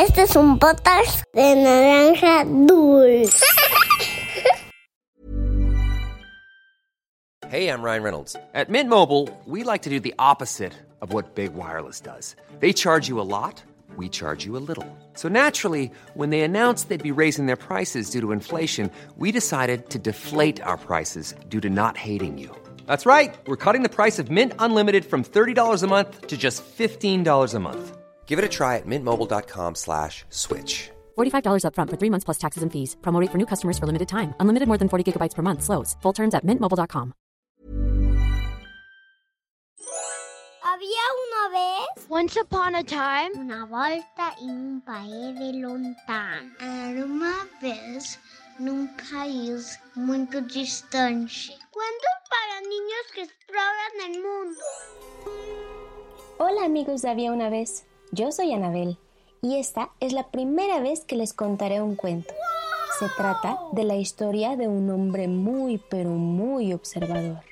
Este es un podcast de naranja dulce. Hey, I'm Ryan Reynolds. At Mint Mobile, we like to do the opposite of what Big Wireless does. They charge you a lot, we charge you a little. So naturally, when they announced they'd be raising their prices due to inflation, we decided to deflate our prices due to not hating you. That's right. We're cutting the price of Mint Unlimited from $30 a month to just $15 a month. Give it a try at mintmobile.com slash switch. $45 upfront for three months plus taxes and fees. Promo rate for new customers for limited time. Unlimited more than 40 gigabytes per month. Slows. Full terms at mintmobile.com. Había una vez Once upon a time, una volta en un país de lontano. Era uma vez num país muito distante. Cuentos para niños que exploran el mundo. Hola amigos de Había una vez, yo soy Anabel y esta es la primera vez que les contaré un cuento. Se trata de la historia de un hombre muy pero muy observador.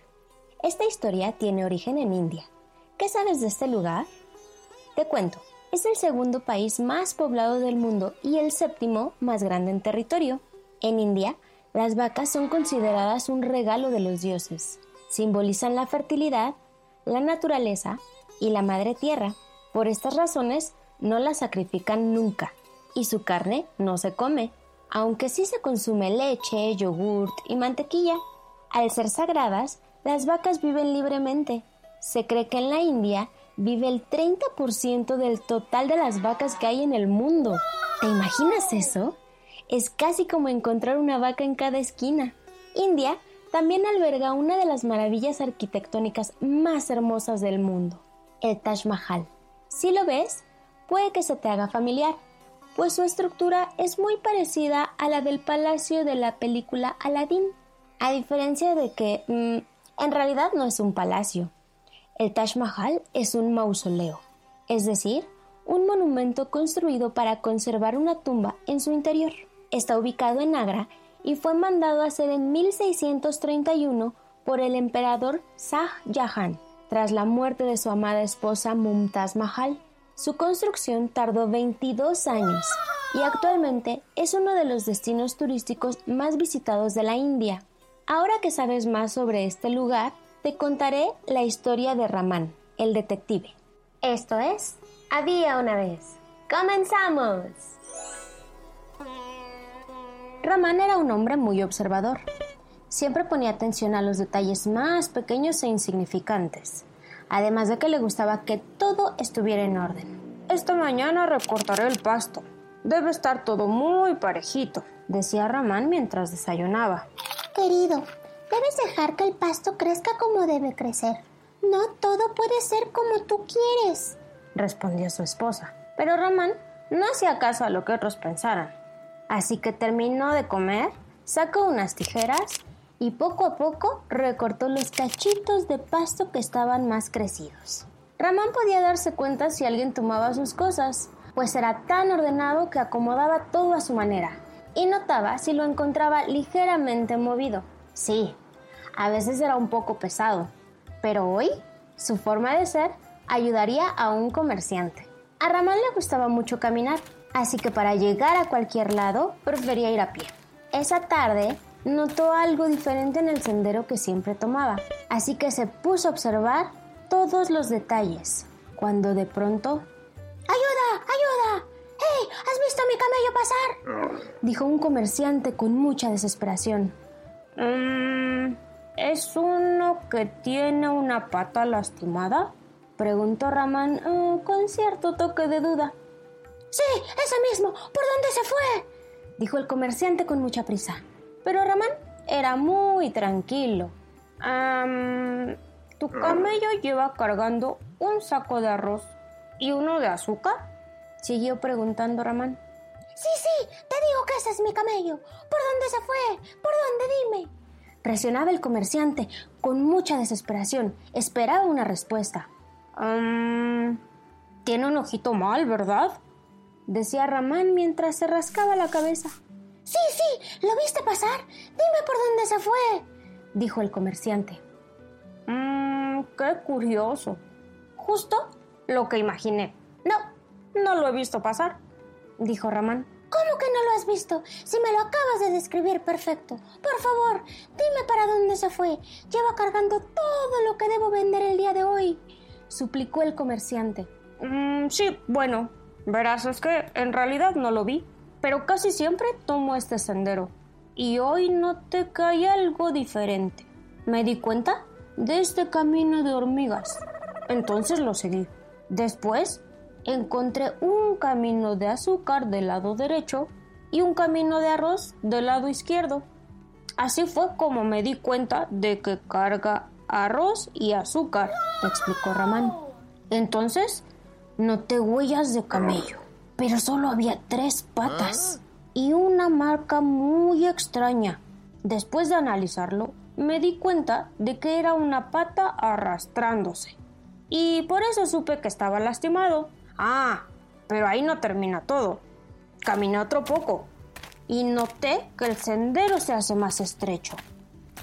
Esta historia tiene origen en India. ¿Qué sabes de este lugar? Te cuento, es el segundo país más poblado del mundo y el séptimo más grande en territorio. En India, las vacas son consideradas un regalo de los dioses. Simbolizan la fertilidad, la naturaleza y la madre tierra. Por estas razones, no la sacrifican nunca y su carne no se come, aunque sí se consume leche, yogurt y mantequilla. Al ser sagradas, las vacas viven libremente. Se cree que en la India vive el 30% del total de las vacas que hay en el mundo. ¿Te imaginas eso? Es casi como encontrar una vaca en cada esquina. India también alberga una de las maravillas arquitectónicas más hermosas del mundo, el Taj Mahal. Si lo ves, puede que se te haga familiar, pues su estructura es muy parecida a la del palacio de la película Aladdin, a diferencia de que mm, en realidad no es un palacio. El Taj Mahal es un mausoleo, es decir, un monumento construido para conservar una tumba en su interior. Está ubicado en Agra y fue mandado a hacer en 1631 por el emperador Shah Jahan, tras la muerte de su amada esposa Mumtaz Mahal. Su construcción tardó 22 años y actualmente es uno de los destinos turísticos más visitados de la India. Ahora que sabes más sobre este lugar, te contaré la historia de Ramán, el detective. Esto es Había una vez. ¡Comenzamos! Ramán era un hombre muy observador. Siempre ponía atención a los detalles más pequeños e insignificantes, además de que le gustaba que todo estuviera en orden. Esta mañana recortaré el pasto. Debe estar todo muy parejito, decía Ramán mientras desayunaba. Querido, debes dejar que el pasto crezca como debe crecer. No todo puede ser como tú quieres, respondió su esposa. Pero Ramán no hacía caso a lo que otros pensaran. Así que terminó de comer, sacó unas tijeras y poco a poco recortó los cachitos de pasto que estaban más crecidos. Ramán podía darse cuenta si alguien tomaba sus cosas, pues era tan ordenado que acomodaba todo a su manera y notaba si lo encontraba ligeramente movido. Sí, a veces era un poco pesado, pero hoy su forma de ser ayudaría a un comerciante. A Ramán le gustaba mucho caminar, así que para llegar a cualquier lado prefería ir a pie. Esa tarde notó algo diferente en el sendero que siempre tomaba, así que se puso a observar todos los detalles, cuando de pronto... ¡Ayuda! ¡Ayuda! ¡Hey! ¿Has visto mi camello pasar? dijo un comerciante con mucha desesperación. "Mm, ¿Es uno que tiene una pata lastimada? preguntó Ramán eh, con cierto toque de duda. Sí, ese mismo. ¿Por dónde se fue? dijo el comerciante con mucha prisa. Pero Ramán era muy tranquilo. "Am, ¿Tu camello lleva cargando un saco de arroz y uno de azúcar? Siguió preguntando Ramán. Sí, sí, te digo que ese es mi camello. ¿Por dónde se fue? ¿Por dónde dime? Presionaba el comerciante con mucha desesperación. Esperaba una respuesta. "Am, tiene un ojito mal, ¿verdad? decía Ramán mientras se rascaba la cabeza. Sí, sí, ¿lo viste pasar? Dime por dónde se fue, dijo el comerciante. Mmm, qué curioso. Justo lo que imaginé. No, no lo he visto pasar. dijo Ramán. ¿Cómo que no lo has visto? Si me lo acabas de describir perfecto. Por favor, dime para dónde se fue. Lleva cargando todo lo que debo vender el día de hoy. Suplicó el comerciante. Mm, sí, bueno, verás, es que en realidad no lo vi, pero casi siempre tomo este sendero. Y hoy noté que hay algo diferente. Me di cuenta de este camino de hormigas. Entonces lo seguí. Después encontré un camino de azúcar del lado derecho y un camino de arroz del lado izquierdo. Así fue como me di cuenta de que carga arroz y azúcar, explicó Ramán. Entonces noté huellas de camello, pero solo había tres patas y una marca muy extraña. Después de analizarlo, me di cuenta de que era una pata arrastrándose. Y por eso supe que estaba lastimado. Ah, pero ahí no termina todo. Caminé otro poco y noté que el sendero se hace más estrecho.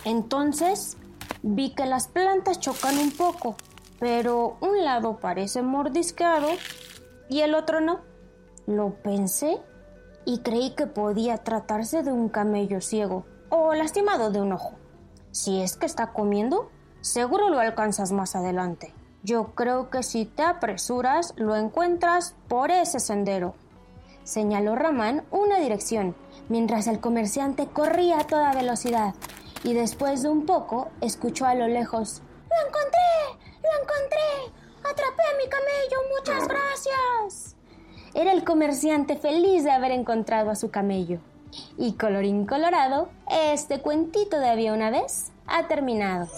Entonces vi que las plantas chocan un poco, pero un lado parece mordisqueado y el otro no. Lo pensé y creí que podía tratarse de un camello ciego o lastimado de un ojo. Si es que está comiendo, seguro lo alcanzas más adelante. Yo creo que si te apresuras lo encuentras por ese sendero. Señaló Ramán una dirección, mientras el comerciante corría a toda velocidad, y después de un poco escuchó a lo lejos ¡Lo encontré! ¡Lo encontré! ¡Atrapé a mi camello! ¡Muchas gracias! Era el comerciante feliz de haber encontrado a su camello. Y colorín colorado, este cuentito de había una vez ha terminado.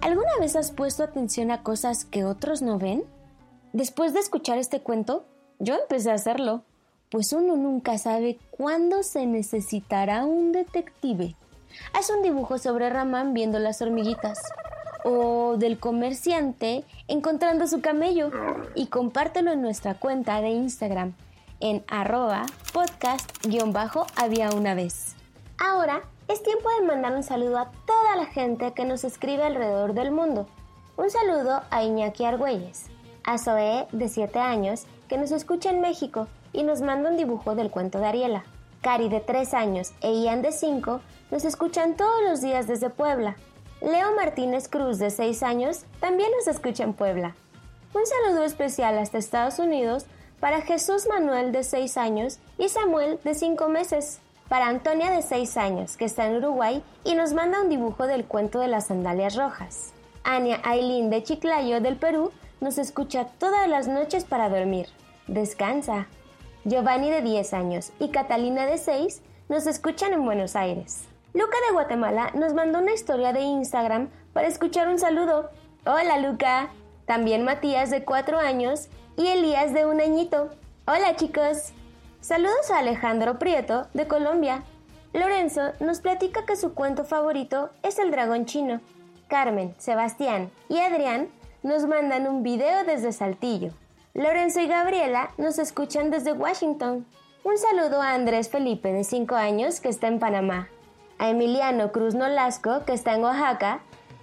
¿Alguna vez has puesto atención a cosas que otros no ven? Después de escuchar este cuento, yo empecé a hacerlo, pues uno nunca sabe cuándo se necesitará un detective. Haz un dibujo sobre Ramán viendo las hormiguitas o del comerciante encontrando su camello y compártelo en nuestra cuenta de Instagram en arroba podcast-había una vez. Ahora es tiempo de mandar un saludo a toda la gente que nos escribe alrededor del mundo. Un saludo a Iñaki Argüelles, a Zoe de 7 años que nos escucha en México y nos manda un dibujo del cuento de Ariela. Cari de 3 años e Ian de 5 nos escuchan todos los días desde Puebla. Leo Martínez Cruz de 6 años también nos escucha en Puebla. Un saludo especial hasta Estados Unidos para Jesús Manuel de 6 años y Samuel de 5 meses para Antonia de 6 años, que está en Uruguay y nos manda un dibujo del cuento de las sandalias rojas. Ania Aileen de Chiclayo del Perú nos escucha todas las noches para dormir. Descansa. Giovanni de 10 años y Catalina de 6 nos escuchan en Buenos Aires. Luca de Guatemala nos mandó una historia de Instagram para escuchar un saludo. Hola Luca. También Matías de 4 años y Elías de un añito. Hola chicos. Saludos a Alejandro Prieto, de Colombia. Lorenzo nos platica que su cuento favorito es El dragón chino. Carmen, Sebastián y Adrián nos mandan un video desde Saltillo. Lorenzo y Gabriela nos escuchan desde Washington. Un saludo a Andrés Felipe, de 5 años, que está en Panamá. A Emiliano Cruz Nolasco, que está en Oaxaca.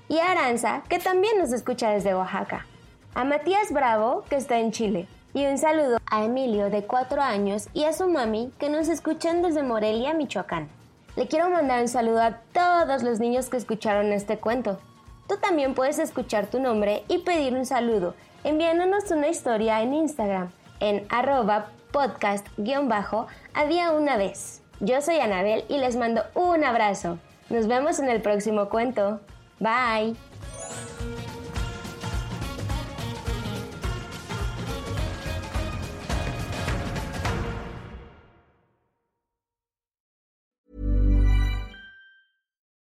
Y a Aranza, que también nos escucha desde Oaxaca. A Matías Bravo, que está en Chile. Y un saludo a Emilio de 4 años y a su mami que nos escuchan desde Morelia, Michoacán. Le quiero mandar un saludo a todos los niños que escucharon este cuento. Tú también puedes escuchar tu nombre y pedir un saludo enviándonos una historia en Instagram en arroba podcast-había una vez. Yo soy Anabel y les mando un abrazo. Nos vemos en el próximo cuento. Bye.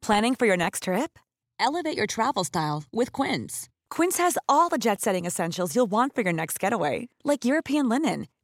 Planning for your next trip? Elevate your travel style with Quince. Quince has all the jet setting essentials you'll want for your next getaway, like European linen,